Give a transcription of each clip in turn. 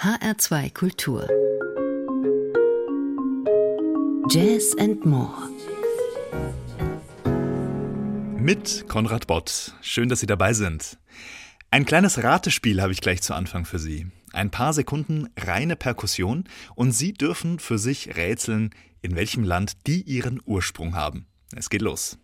HR2 Kultur. Jazz and More. Mit Konrad Bott. Schön, dass Sie dabei sind. Ein kleines Ratespiel habe ich gleich zu Anfang für Sie. Ein paar Sekunden reine Perkussion und Sie dürfen für sich rätseln, in welchem Land die ihren Ursprung haben. Es geht los.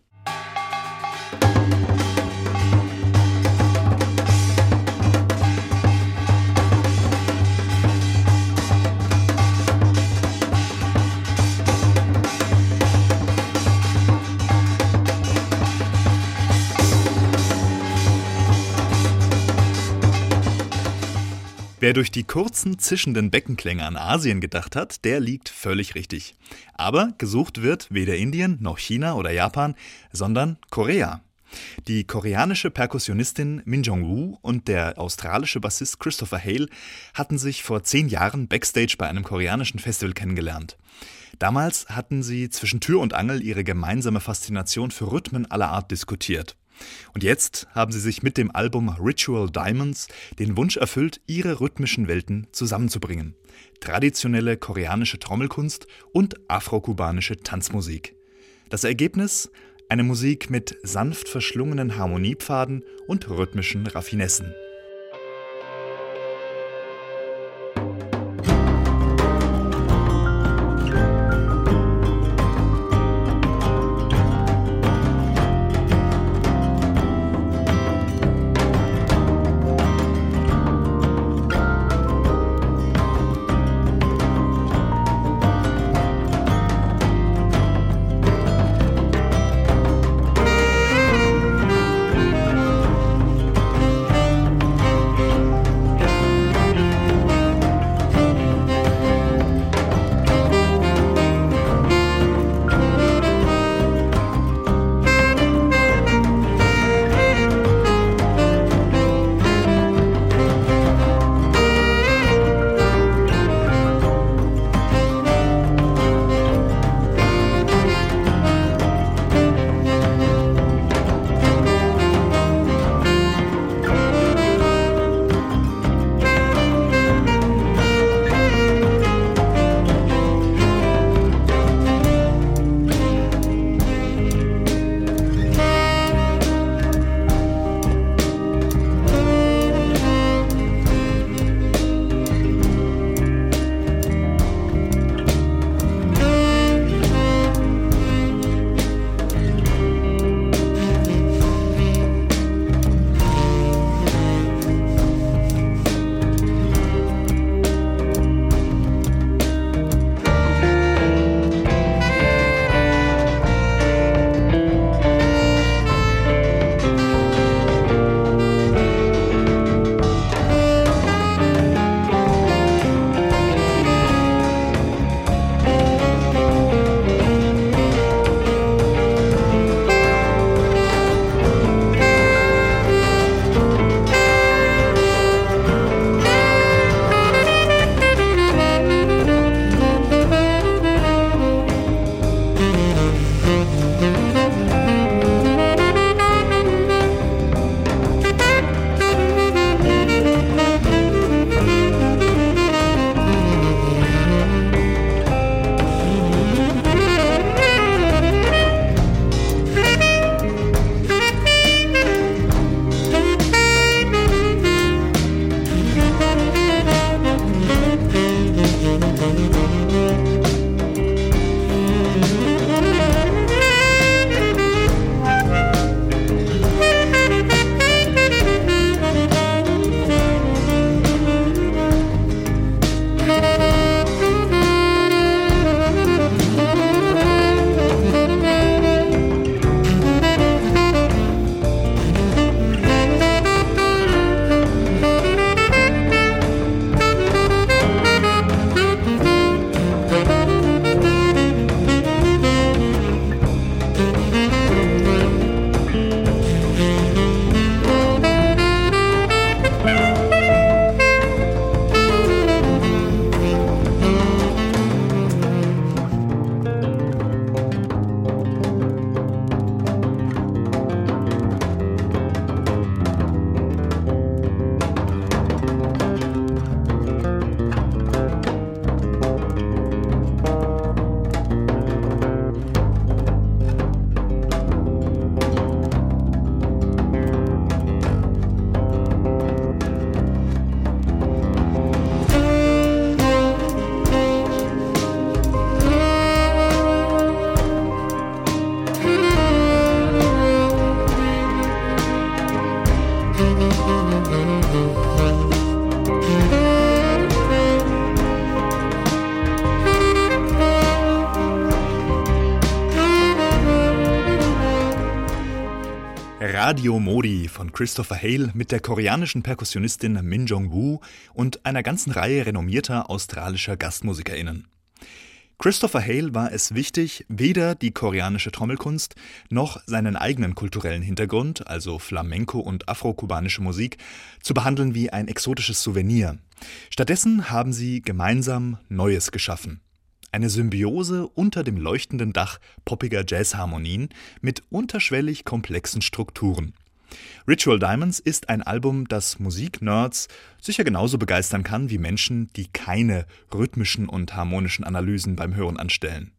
Wer durch die kurzen, zischenden Beckenklänge an Asien gedacht hat, der liegt völlig richtig. Aber gesucht wird weder Indien noch China oder Japan, sondern Korea. Die koreanische Perkussionistin Min Jong-woo und der australische Bassist Christopher Hale hatten sich vor zehn Jahren backstage bei einem koreanischen Festival kennengelernt. Damals hatten sie zwischen Tür und Angel ihre gemeinsame Faszination für Rhythmen aller Art diskutiert. Und jetzt haben sie sich mit dem Album Ritual Diamonds den Wunsch erfüllt, ihre rhythmischen Welten zusammenzubringen. Traditionelle koreanische Trommelkunst und afrokubanische Tanzmusik. Das Ergebnis? Eine Musik mit sanft verschlungenen Harmoniepfaden und rhythmischen Raffinessen. Radio Modi von Christopher Hale mit der koreanischen Perkussionistin Min Jong-woo und einer ganzen Reihe renommierter australischer GastmusikerInnen. Christopher Hale war es wichtig, weder die koreanische Trommelkunst noch seinen eigenen kulturellen Hintergrund, also Flamenco und afrokubanische Musik, zu behandeln wie ein exotisches Souvenir. Stattdessen haben sie gemeinsam Neues geschaffen. Eine Symbiose unter dem leuchtenden Dach poppiger Jazzharmonien mit unterschwellig komplexen Strukturen. Ritual Diamonds ist ein Album, das Musiknerds sicher genauso begeistern kann wie Menschen, die keine rhythmischen und harmonischen Analysen beim Hören anstellen.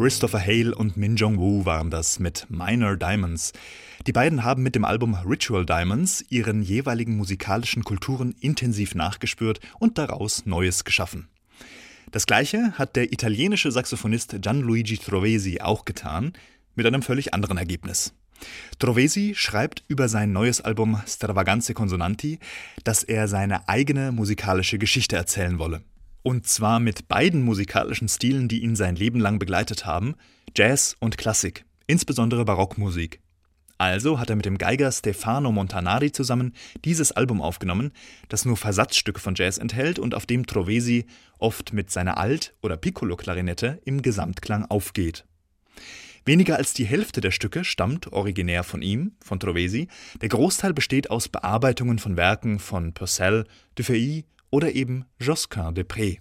Christopher Hale und Min Jong-woo waren das mit Minor Diamonds. Die beiden haben mit dem Album Ritual Diamonds ihren jeweiligen musikalischen Kulturen intensiv nachgespürt und daraus Neues geschaffen. Das gleiche hat der italienische Saxophonist Gianluigi Trovesi auch getan, mit einem völlig anderen Ergebnis. Trovesi schreibt über sein neues Album Stravaganze Consonanti, dass er seine eigene musikalische Geschichte erzählen wolle. Und zwar mit beiden musikalischen Stilen, die ihn sein Leben lang begleitet haben, Jazz und Klassik, insbesondere Barockmusik. Also hat er mit dem Geiger Stefano Montanari zusammen dieses Album aufgenommen, das nur Versatzstücke von Jazz enthält und auf dem Trovesi oft mit seiner Alt- oder Piccolo-Klarinette im Gesamtklang aufgeht. Weniger als die Hälfte der Stücke stammt originär von ihm, von Trovesi, der Großteil besteht aus Bearbeitungen von Werken von Purcell, Dufay oder eben Josquin de Pré.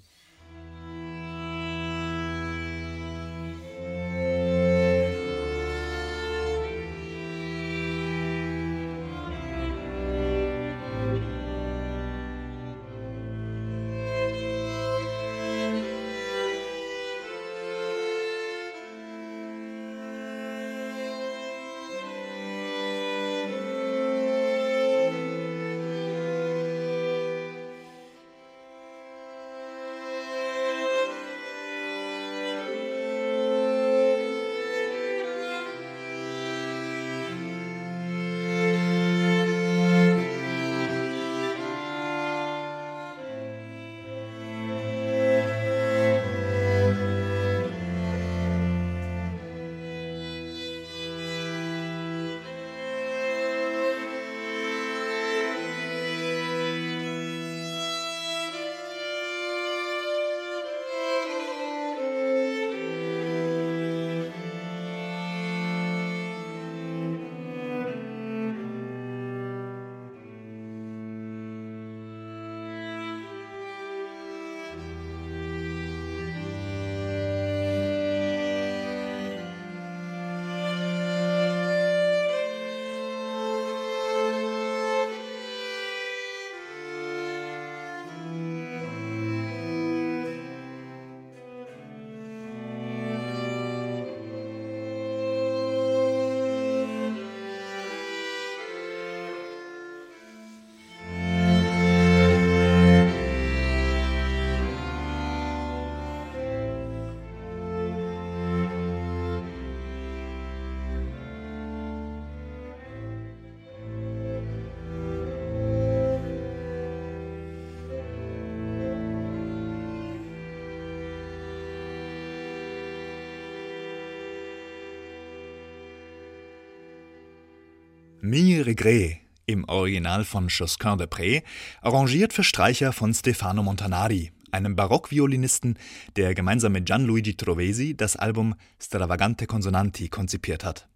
Mi Regret im Original von Josquin de Pré, arrangiert für Streicher von Stefano Montanari, einem Barockviolinisten, der gemeinsam mit Gianluigi Trovesi das Album Stravagante Consonanti konzipiert hat.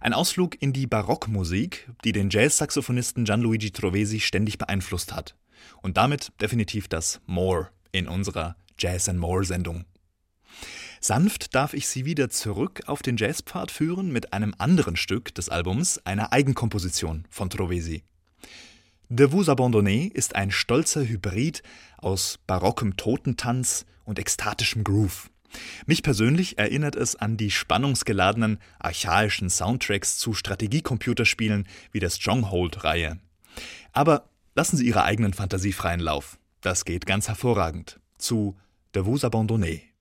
Ein Ausflug in die Barockmusik, die den Jazz-Saxophonisten Gianluigi Trovesi ständig beeinflusst hat. Und damit definitiv das More in unserer Jazz and More Sendung. Sanft darf ich Sie wieder zurück auf den Jazzpfad führen mit einem anderen Stück des Albums, einer Eigenkomposition von Trovesi. De vous abandonner ist ein stolzer Hybrid aus barockem Totentanz und ekstatischem Groove. Mich persönlich erinnert es an die spannungsgeladenen, archaischen Soundtracks zu Strategiecomputerspielen wie der Stronghold-Reihe. Aber lassen Sie Ihrer eigenen Fantasie freien Lauf. Das geht ganz hervorragend. Zu De vous abandonner.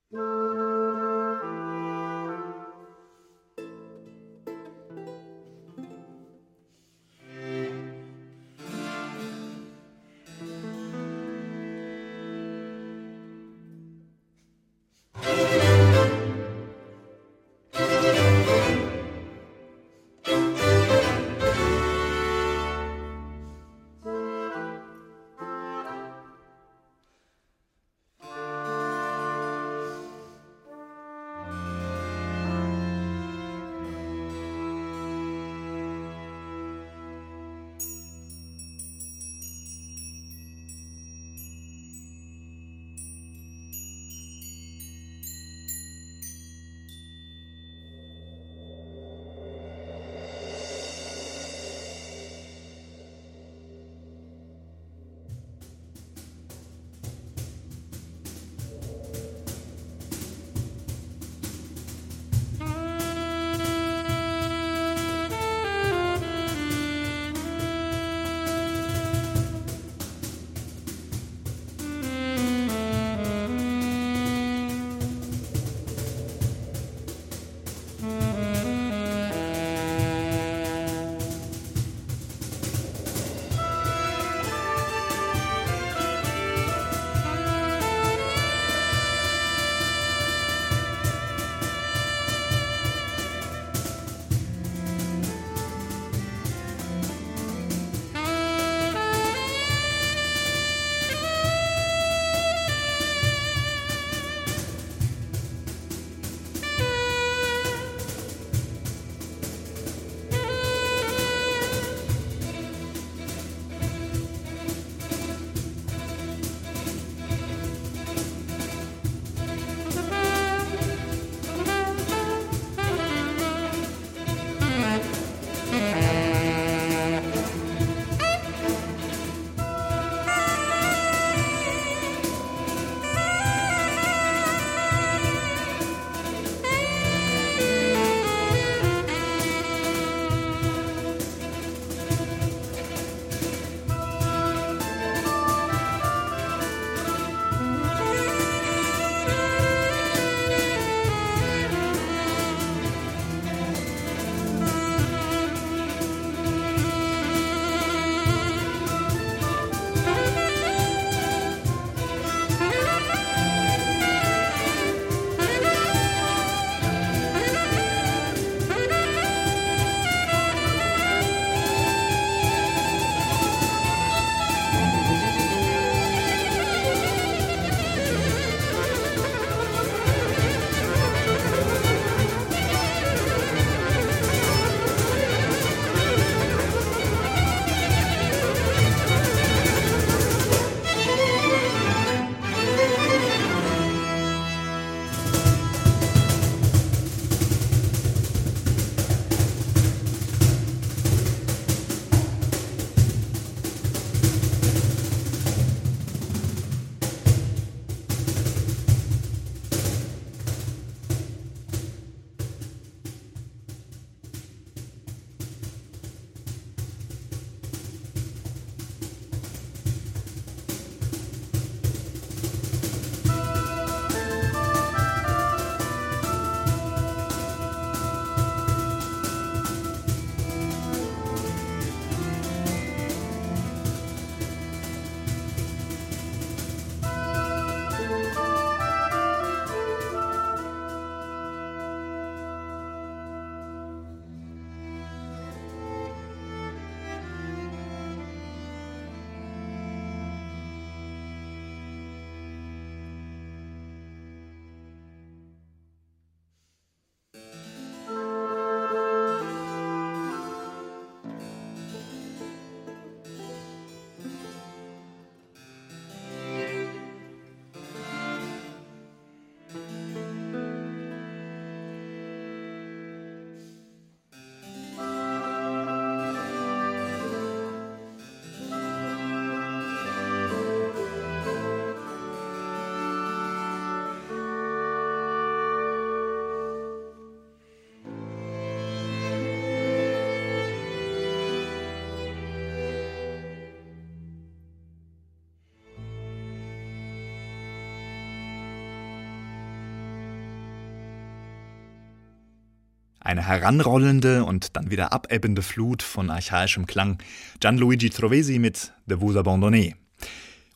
Eine heranrollende und dann wieder abebbende Flut von archaischem Klang. Gianluigi Trovesi mit De Vous Abandonner.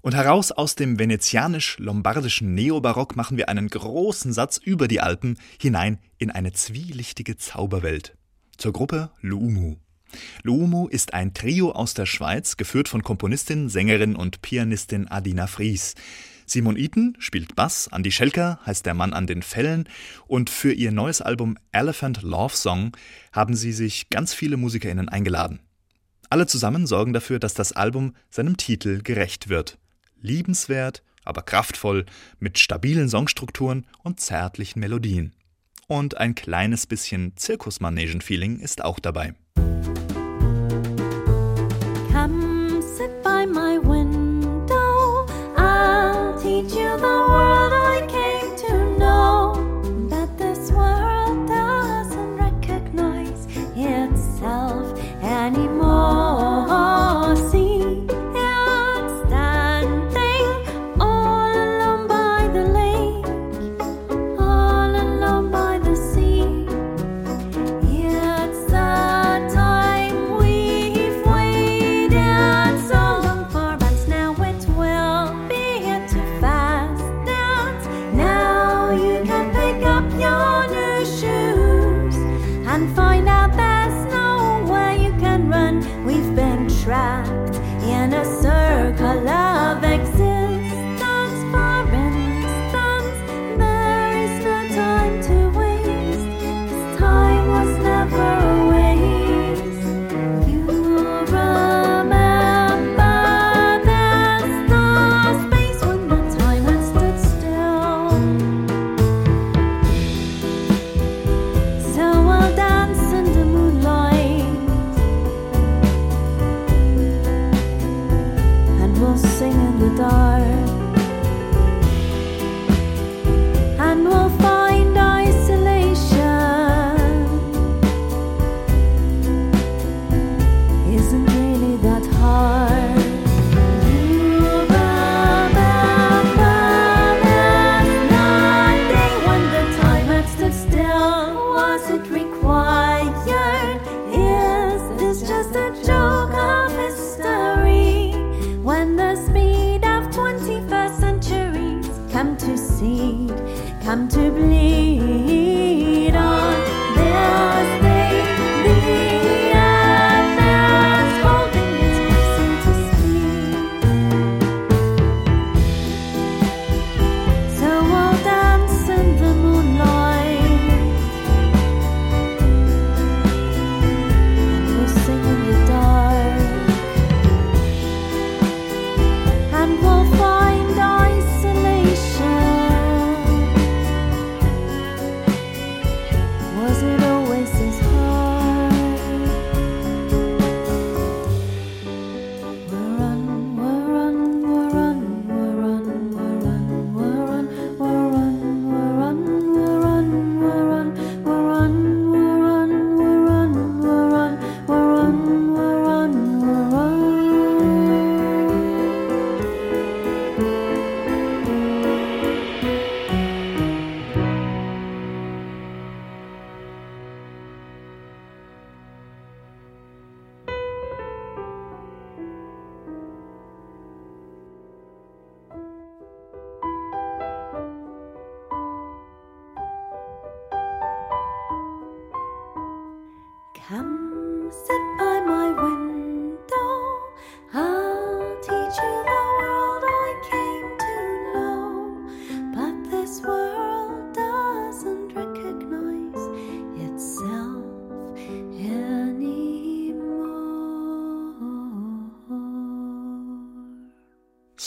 Und heraus aus dem venezianisch-lombardischen Neobarock machen wir einen großen Satz über die Alpen hinein in eine zwielichtige Zauberwelt. Zur Gruppe Luumu. Luumu ist ein Trio aus der Schweiz, geführt von Komponistin, Sängerin und Pianistin Adina Fries. Simon Eaton spielt Bass, Andy Schelker heißt der Mann an den Fällen und für ihr neues Album Elephant Love Song haben sie sich ganz viele MusikerInnen eingeladen. Alle zusammen sorgen dafür, dass das Album seinem Titel gerecht wird liebenswert, aber kraftvoll, mit stabilen Songstrukturen und zärtlichen Melodien. Und ein kleines bisschen Zirkusmanegen-Feeling ist auch dabei. Teach you the world come to seed, come to bleed.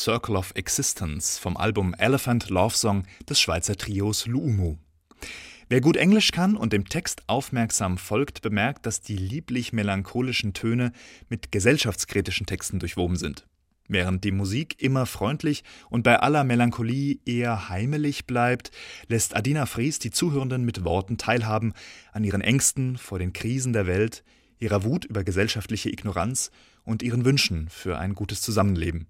Circle of Existence vom Album Elephant Love Song des Schweizer Trios Luumu. Wer gut Englisch kann und dem Text aufmerksam folgt, bemerkt, dass die lieblich melancholischen Töne mit gesellschaftskritischen Texten durchwoben sind. Während die Musik immer freundlich und bei aller Melancholie eher heimelig bleibt, lässt Adina Fries die Zuhörenden mit Worten teilhaben an ihren Ängsten vor den Krisen der Welt, ihrer Wut über gesellschaftliche Ignoranz und ihren Wünschen für ein gutes Zusammenleben.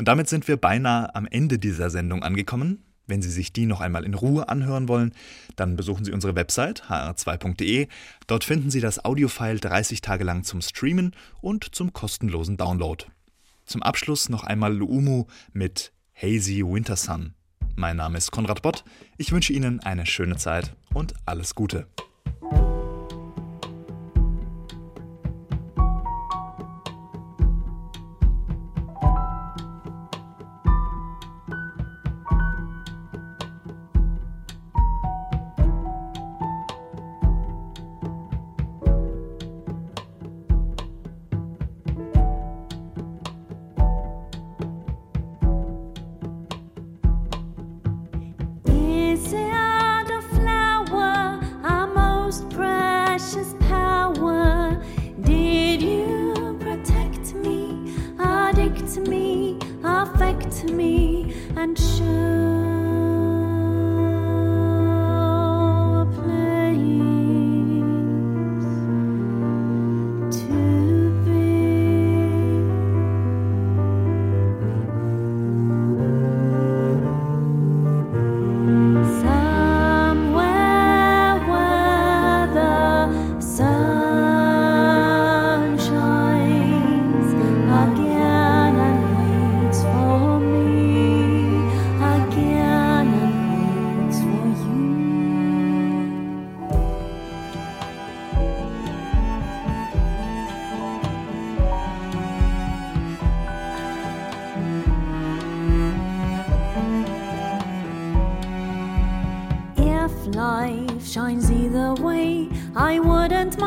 Und damit sind wir beinahe am Ende dieser Sendung angekommen. Wenn Sie sich die noch einmal in Ruhe anhören wollen, dann besuchen Sie unsere Website hr2.de. Dort finden Sie das Audiofile 30 Tage lang zum Streamen und zum kostenlosen Download. Zum Abschluss noch einmal Luumu mit Hazy Winter Sun. Mein Name ist Konrad Bott. Ich wünsche Ihnen eine schöne Zeit und alles Gute.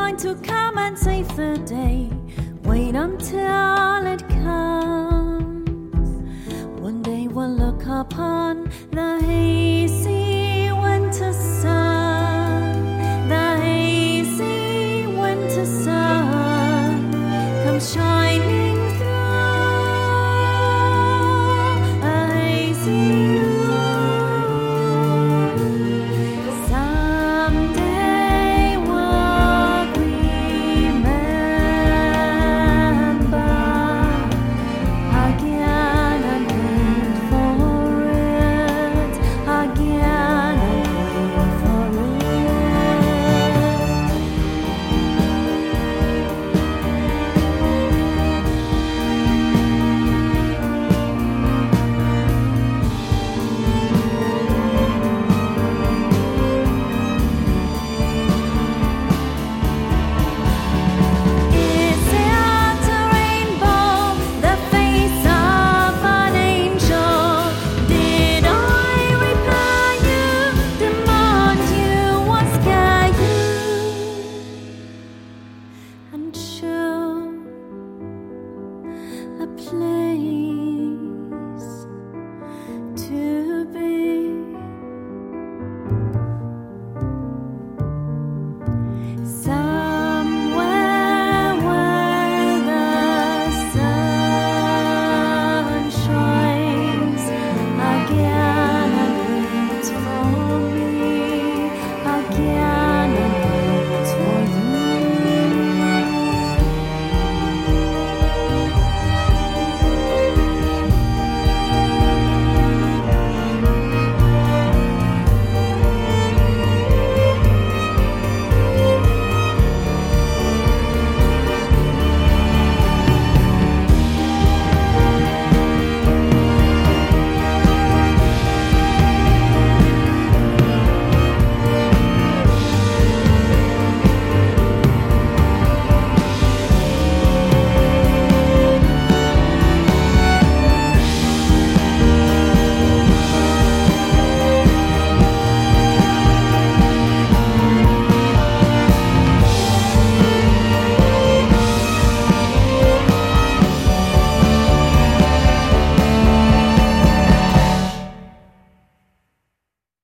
Wouldn't to come and save the day. Wait until it comes. One day we'll look upon